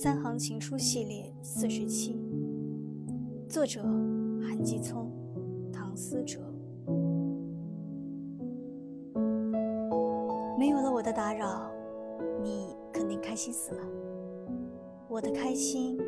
三行情书系列四十七作者韩继聪唐思哲。没有了我的打扰你肯定开心死了。我的开心